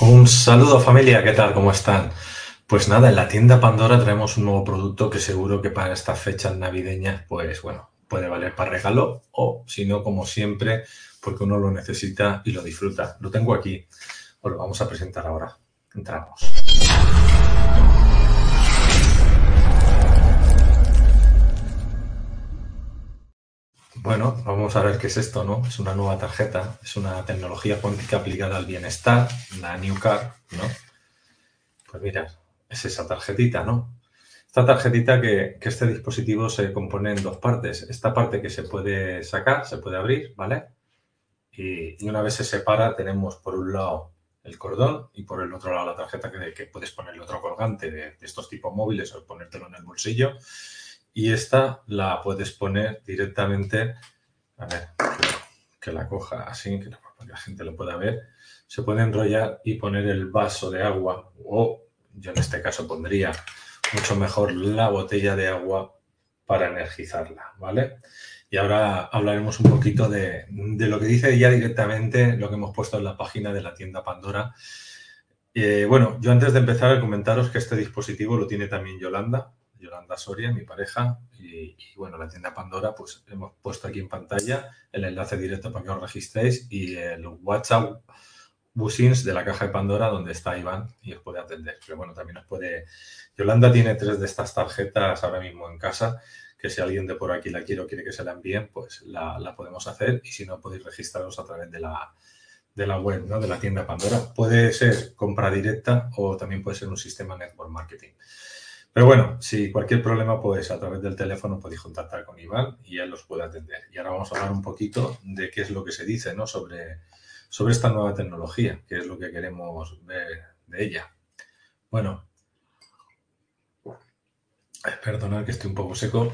Un saludo familia, ¿qué tal? ¿Cómo están? Pues nada, en la tienda Pandora traemos un nuevo producto que seguro que para estas fechas navideñas, pues bueno, puede valer para regalo o si no, como siempre, porque uno lo necesita y lo disfruta. Lo tengo aquí, os lo vamos a presentar ahora. Entramos. Bueno, vamos a ver qué es esto, ¿no? Es una nueva tarjeta, es una tecnología cuántica aplicada al bienestar, la New Card, ¿no? Pues mira, es esa tarjetita, ¿no? Esta tarjetita que, este dispositivo se compone en dos partes. Esta parte que se puede sacar, se puede abrir, ¿vale? Y, una vez se separa, tenemos por un lado el cordón y por el otro lado la tarjeta que, que puedes ponerle otro colgante de, de estos tipos móviles o ponértelo en el bolsillo y esta la puedes poner directamente, a ver, que la coja así, que la gente lo pueda ver, se puede enrollar y poner el vaso de agua o yo en este caso pondría mucho mejor la botella de agua para energizarla, ¿vale? Y ahora hablaremos un poquito de, lo que dice ya directamente lo que hemos puesto en la página de la tienda Pandora. Eh, bueno, yo antes de empezar a comentaros que este dispositivo lo tiene también Yolanda, Yolanda Soria, mi pareja, y, bueno, la tienda Pandora, pues hemos puesto aquí en pantalla el enlace directo para que os registréis y el WhatsApp Busins de la caja de Pandora donde está Iván y os puede atender. Pero bueno, también os puede... Yolanda tiene tres de estas tarjetas ahora mismo en casa, que si alguien de por aquí la quiere o quiere que se la envíen, pues la, podemos hacer y si no podéis registraros a través de la, de la web, ¿no? de la tienda Pandora. Puede ser compra directa o también puede ser un sistema network marketing. Pero bueno, si cualquier problema, pues a través del teléfono podéis contactar con Iván y él los puede atender. Y ahora vamos a hablar un poquito de qué es lo que se dice ¿no? sobre, sobre esta nueva tecnología, qué es lo que queremos ver de ella. Bueno, perdonad que estoy un poco seco.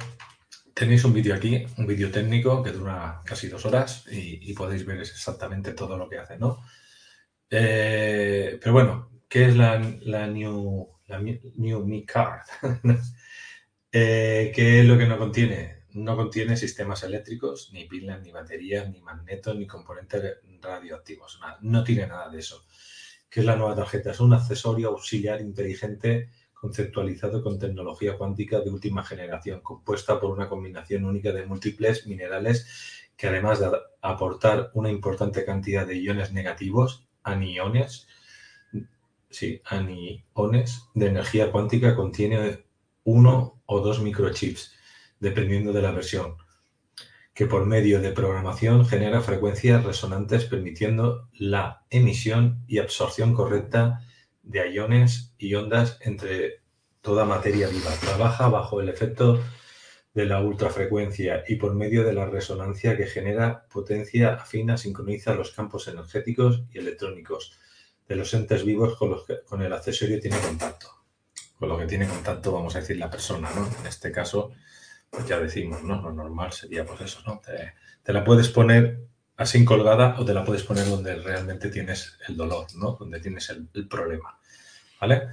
Tenéis un vídeo aquí, un vídeo técnico que dura casi dos horas y, podéis ver exactamente todo lo que hace, ¿no? Eh, pero bueno, ¿qué es la, la New la New Mi Card. eh, ¿Qué es lo que no contiene? No contiene sistemas eléctricos, ni pilas, ni baterías, ni magnetos, ni componentes radioactivos. No tiene nada de eso. ¿Qué es la nueva tarjeta? Es un accesorio auxiliar inteligente conceptualizado con tecnología cuántica de última generación, compuesta por una combinación única de múltiples minerales que además de aportar una importante cantidad de iones negativos, aniones, sí, aniones de energía cuántica contiene uno o dos microchips, dependiendo de la versión, que por medio de programación genera frecuencias resonantes permitiendo la emisión y absorción correcta de iones y ondas entre toda materia viva. Trabaja bajo el efecto de la ultrafrecuencia y por medio de la resonancia que genera potencia afina sincroniza los campos energéticos y electrónicos de los entes vivos con los que con el accesorio tiene contacto. Con lo que tiene contacto, vamos a decir, la persona, ¿no? En este caso, pues ya decimos, ¿no? Lo normal sería pues eso, ¿no? Te, la puedes poner así colgada o te la puedes poner donde realmente tienes el dolor, ¿no? Donde tienes el, problema, ¿vale?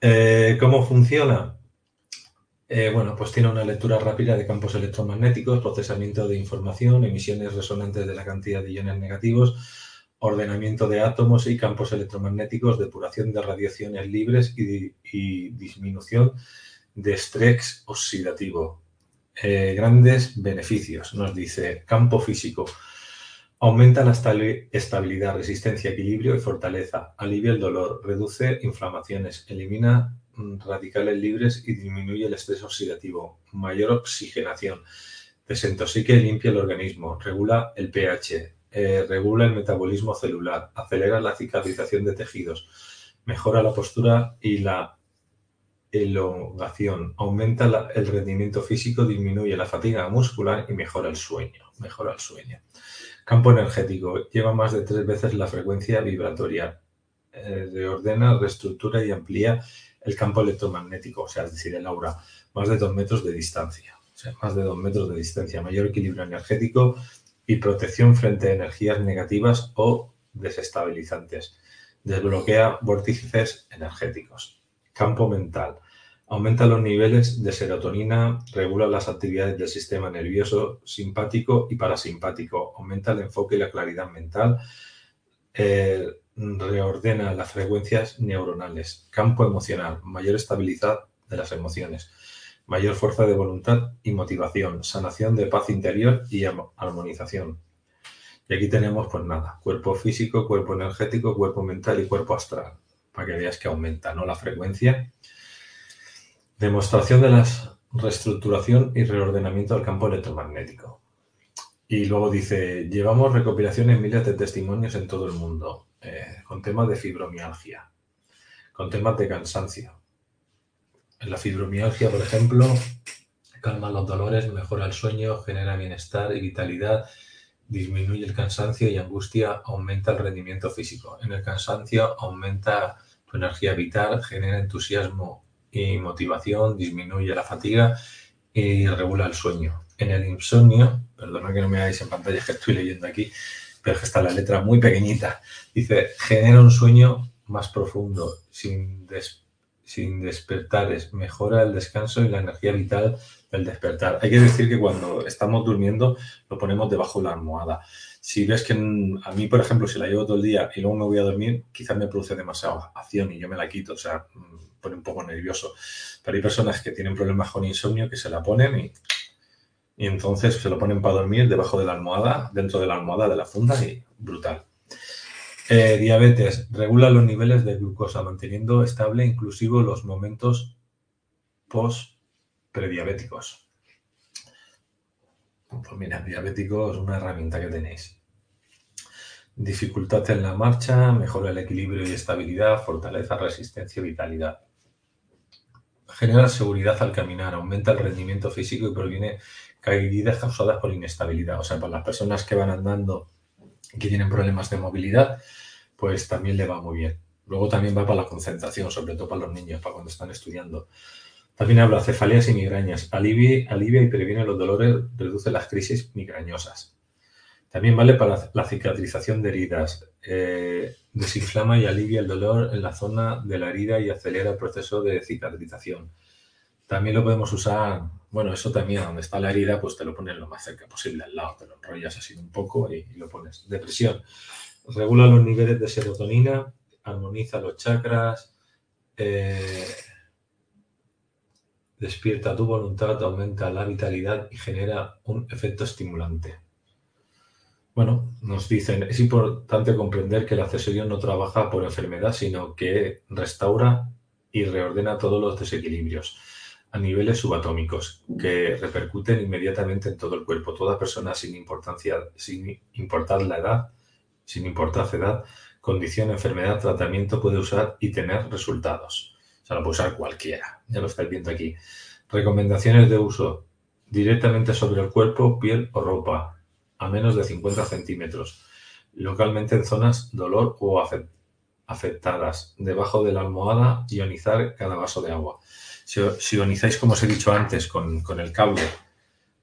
Eh, ¿Cómo funciona? Eh, bueno, pues tiene una lectura rápida de campos electromagnéticos, procesamiento de información, emisiones resonantes de la cantidad de iones negativos, ordenamiento de átomos y campos electromagnéticos, depuración de radiaciones libres y, disminución de estrés oxidativo. Eh, grandes beneficios, nos dice campo físico. Aumenta la estabilidad, resistencia, equilibrio y fortaleza. Alivia el dolor, reduce inflamaciones, elimina mm, radicales libres y disminuye el estrés oxidativo. Mayor oxigenación. Desintoxica y limpia el organismo. Regula el pH eh, regula el metabolismo celular, acelera la cicatrización de tejidos, mejora la postura y la elongación, aumenta el rendimiento físico, disminuye la fatiga muscular y mejora el sueño. Mejora el sueño. Campo energético. Lleva más de tres veces la frecuencia vibratoria. Eh, reordena, reestructura y amplía el campo electromagnético, o sea, es decir, el aura, más de dos metros de distancia. O sea, más de dos metros de distancia. Mayor equilibrio energético, y protección frente a energías negativas o desestabilizantes. Desbloquea vórtices energéticos. Campo mental. Aumenta los niveles de serotonina, regula las actividades del sistema nervioso simpático y parasimpático, aumenta el enfoque y la claridad mental, eh, reordena las frecuencias neuronales, campo emocional, mayor estabilidad de las emociones, mayor fuerza de voluntad y motivación, sanación de paz interior y armonización. Y aquí tenemos, pues nada, cuerpo físico, cuerpo energético, cuerpo mental y cuerpo astral, para que veas que aumenta ¿no? la frecuencia. Demostración de la reestructuración y reordenamiento del campo electromagnético. Y luego dice, llevamos recopilaciones miles de testimonios en todo el mundo, eh, con temas de fibromialgia, con temas de cansancio, la fibromialgia, por ejemplo, calma los dolores, mejora el sueño, genera bienestar y vitalidad, disminuye el cansancio y angustia, aumenta el rendimiento físico. En el cansancio aumenta tu energía vital, genera entusiasmo y motivación, disminuye la fatiga y regula el sueño. En el insomnio, perdona que no me hagáis en pantalla, que estoy leyendo aquí, pero es que está la letra muy pequeñita. Dice, genera un sueño más profundo, sin des sin despertares, mejora el descanso y la energía vital del despertar. Hay que decir que cuando estamos durmiendo lo ponemos debajo de la almohada. Si ves que a mí, por ejemplo, si la llevo todo el día y luego me voy a dormir, quizás me produce demasiada acción y yo me la quito, o sea, mm, pone un poco nervioso. Pero hay personas que tienen problemas con insomnio que se la ponen y, y entonces se lo ponen para dormir debajo de la almohada, dentro de la almohada de la funda y brutal. Eh, diabetes. Regula los niveles de glucosa, manteniendo estable inclusive los momentos post-prediabéticos. Pues mira, diabético es una herramienta que tenéis. Dificultad en la marcha, mejora el equilibrio y estabilidad, fortaleza, resistencia y vitalidad. Genera seguridad al caminar, aumenta el rendimiento físico y previene caídas causadas por inestabilidad. O sea, para las personas que van andando que tienen problemas de movilidad, pues también le va muy bien. Luego también va para la concentración, sobre todo para los niños, para cuando están estudiando. También habla cefaleas y migrañas. Alivia, alivia y previene los dolores, reduce las crisis migrañosas. También vale para la cicatrización de heridas. Eh, desinflama y alivia el dolor en la zona de la herida y acelera el proceso de cicatrización. También lo podemos usar, bueno, eso también, donde está la herida, pues te lo pones lo más cerca posible al lado, te lo enrollas así un poco y, lo pones. Depresión, regula los niveles de serotonina, armoniza los chakras, eh, despierta tu voluntad, aumenta la vitalidad y genera un efecto estimulante. Bueno, nos dicen, es importante comprender que el accesorio no trabaja por enfermedad, sino que restaura y reordena todos los desequilibrios a niveles subatómicos que repercuten inmediatamente en todo el cuerpo. Toda persona sin importancia, sin importar la edad, sin importar edad, condición, enfermedad, tratamiento puede usar y tener resultados. O sea, lo puede usar cualquiera. Ya lo estáis viendo aquí. Recomendaciones de uso directamente sobre el cuerpo, piel o ropa, a menos de 50 centímetros. Localmente en zonas dolor o afectadas. Debajo de la almohada, ionizar cada vaso de agua. Si, ionizáis, como os he dicho antes, con, el cable,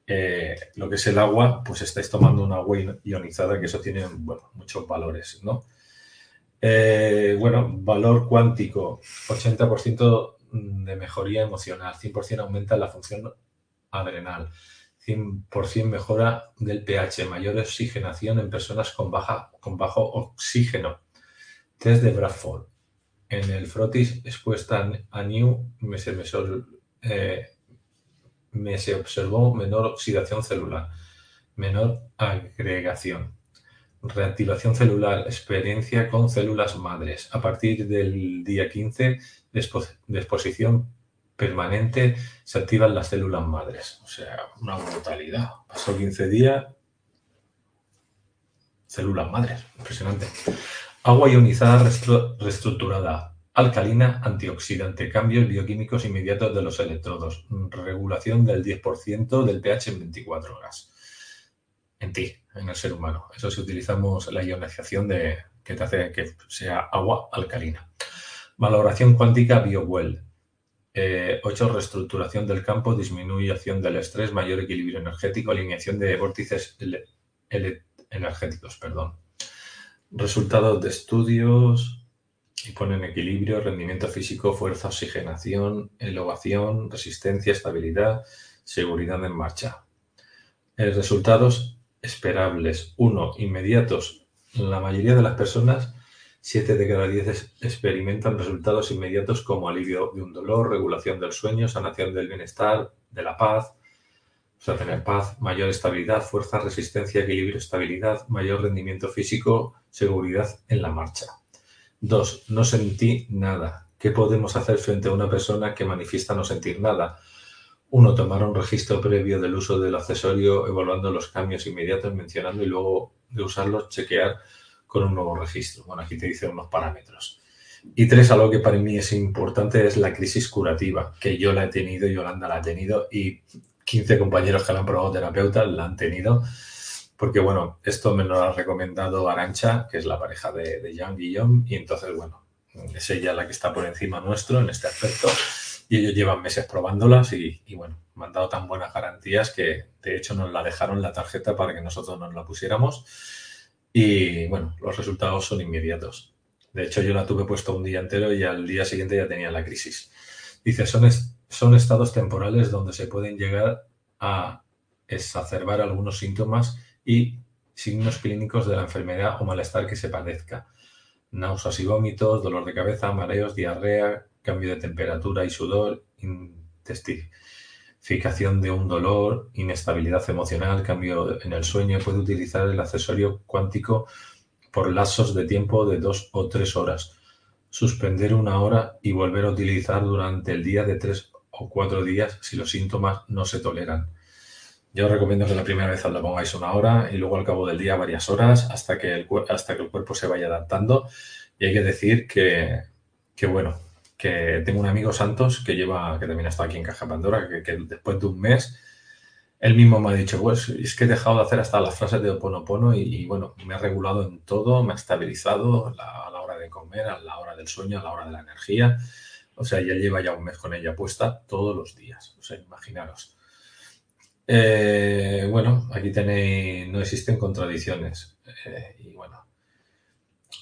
eh, lo que es el agua, pues estáis tomando una agua ionizada, que eso tiene bueno, muchos valores, ¿no? Eh, bueno, valor cuántico, 80% de mejoría emocional, 100% aumenta la función adrenal, 100% mejora del pH, mayor oxigenación en personas con, baja, con bajo oxígeno. Test de Bradford, en el frotis expuesta a New eh, me se, observó menor oxidación celular, menor agregación, reactivación celular, experiencia con células madres. A partir del día 15 de exposición permanente se activan las células madres. O sea, una brutalidad. Pasó 15 días, células madres. Impresionante. Agua ionizada reestructurada, alcalina, antioxidante, cambios bioquímicos inmediatos de los electrodos, regulación del 10% del pH en 24 horas. En ti, en el ser humano. Eso si utilizamos la ionización de, que te hace que sea agua alcalina. Valoración cuántica BioWell. 8. Eh, reestructuración del campo, disminución del estrés, mayor equilibrio energético, alineación de vórtices energéticos. Perdón. Resultados de estudios y ponen equilibrio, rendimiento físico, fuerza, oxigenación, elevación, resistencia, estabilidad, seguridad en marcha. Eh, resultados esperables. Uno, inmediatos. La mayoría de las personas 7 de cada 10 experimentan resultados inmediatos como alivio de un dolor, regulación del sueño, sanación del bienestar, de la paz, o sea, tener paz, mayor estabilidad, fuerza, resistencia, equilibrio, estabilidad, mayor rendimiento físico, seguridad en la marcha. 2. No sentí nada. ¿Qué podemos hacer frente a una persona que manifiesta no sentir nada? 1. Tomar un registro previo del uso del accesorio, evaluando los cambios inmediatos, mencionando y luego de usarlos, chequear con un nuevo registro. Bueno, aquí te dice unos parámetros. Y tres, algo que para mí es importante es la crisis curativa, que yo la he tenido, Yolanda la ha tenido y 15 compañeros que la han probado terapeutas la han tenido. Porque bueno, esto me lo ha recomendado Arancha, que es la pareja de, de Jean Guillaume, y entonces, bueno, es ella la que está por encima nuestro en este aspecto. Y ellos llevan meses probándolas y, bueno, me han dado tan buenas garantías que de hecho nos la dejaron la tarjeta para que nosotros nos la pusiéramos y bueno, los resultados son inmediatos. De hecho, yo la tuve puesto un día entero y al día siguiente ya tenía la crisis. Dice, son, son estados temporales donde se pueden llegar a exacerbar algunos síntomas y signos clínicos de la enfermedad o malestar que se padezca. Náuseas y vómitos, dolor de cabeza, mareos, diarrea, cambio de temperatura y sudor, intestino de un dolor, inestabilidad emocional, cambio en el sueño, puede utilizar el accesorio cuántico por lazos de tiempo de dos o tres horas, suspender una hora y volver a utilizar durante el día de tres o cuatro días si los síntomas no se toleran. Yo recomiendo que la primera vez la pongáis una hora y luego al cabo del día varias horas hasta que el, hasta que el cuerpo se vaya adaptando. Y hay que decir que, que bueno, que tengo un amigo Santos que lleva, que también está aquí en Caja Pandora, que, después de un mes, él mismo me ha dicho, pues es que he dejado de hacer hasta las frases de Oponopono y bueno, me ha regulado en todo, me ha estabilizado a la hora de comer, a la hora del sueño, a la hora de la energía. O sea, ya lleva ya un mes con ella puesta todos los días. O sea, imaginaros. Eh, bueno, aquí tenéis, no existen contradicciones. Eh, y bueno,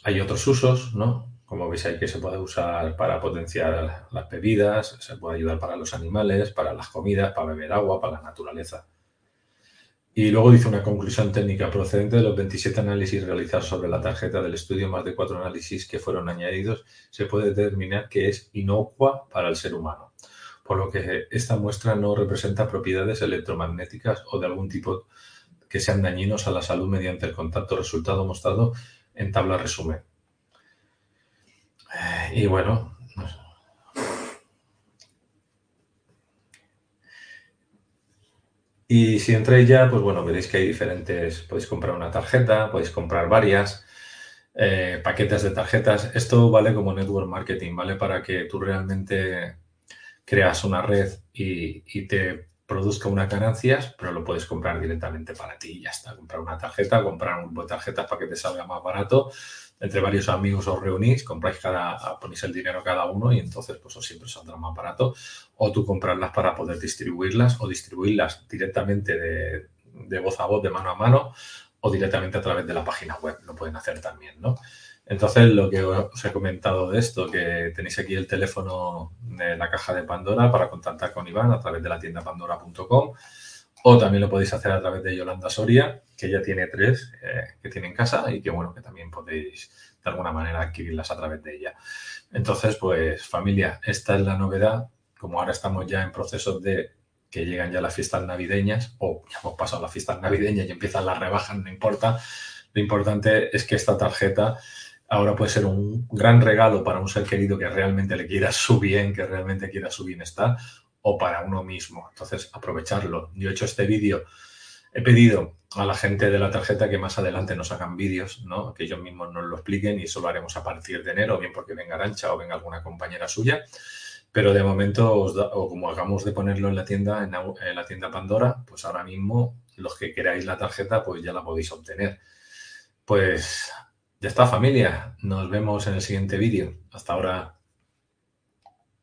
hay otros usos, ¿no? Como veis ahí que se puede usar para potenciar las bebidas, se puede ayudar para los animales, para las comidas, para beber agua, para la naturaleza. Y luego dice una conclusión técnica procedente de los 27 análisis realizados sobre la tarjeta del estudio, más de cuatro análisis que fueron añadidos, se puede determinar que es inocua para el ser humano, por lo que esta muestra no representa propiedades electromagnéticas o de algún tipo que sean dañinos a la salud mediante el contacto resultado mostrado en tabla resumen. Y bueno, Y si entráis ya, pues bueno, veréis que hay diferentes, podéis comprar una tarjeta, podéis comprar varias, eh, paquetes de tarjetas. Esto vale como network marketing, ¿vale? Para que tú realmente creas una red y, y te produzca unas ganancias, pero lo puedes comprar directamente para ti y ya está. Comprar una tarjeta, comprar un grupo de tarjetas para que te salga más barato entre varios amigos os reunís, compráis cada, ponéis el dinero cada uno y entonces pues os siempre saldrá más barato. O tú comprarlas para poder distribuirlas o distribuirlas directamente de, de voz a voz, de mano a mano o directamente a través de la página web. Lo pueden hacer también, ¿no? Entonces, lo que os he comentado de esto, que tenéis aquí el teléfono de la caja de Pandora para contactar con Iván a través de la tienda pandora.com o también lo podéis hacer a través de Yolanda Soria, que ya tiene tres eh, que tiene en casa y que bueno, que también podéis de alguna manera adquirirlas a través de ella. Entonces, pues familia, esta es la novedad. Como ahora estamos ya en procesos de que llegan ya las fiestas navideñas, o ya hemos pasado las fiestas navideñas y empiezan las rebajas, no importa. Lo importante es que esta tarjeta ahora puede ser un gran regalo para un ser querido que realmente le quiera su bien, que realmente quiera su bienestar, o para uno mismo. Entonces, aprovecharlo. Yo he hecho este vídeo, he pedido a la gente de la tarjeta que más adelante nos hagan vídeos, ¿no? que ellos mismos nos lo expliquen y eso lo haremos a partir de enero, bien porque venga Arancha o venga alguna compañera suya. Pero de momento, o como hagamos de ponerlo en la tienda, en la tienda Pandora, pues ahora mismo los que queráis la tarjeta, pues ya la podéis obtener. Pues ya está familia, nos vemos en el siguiente vídeo. Hasta ahora.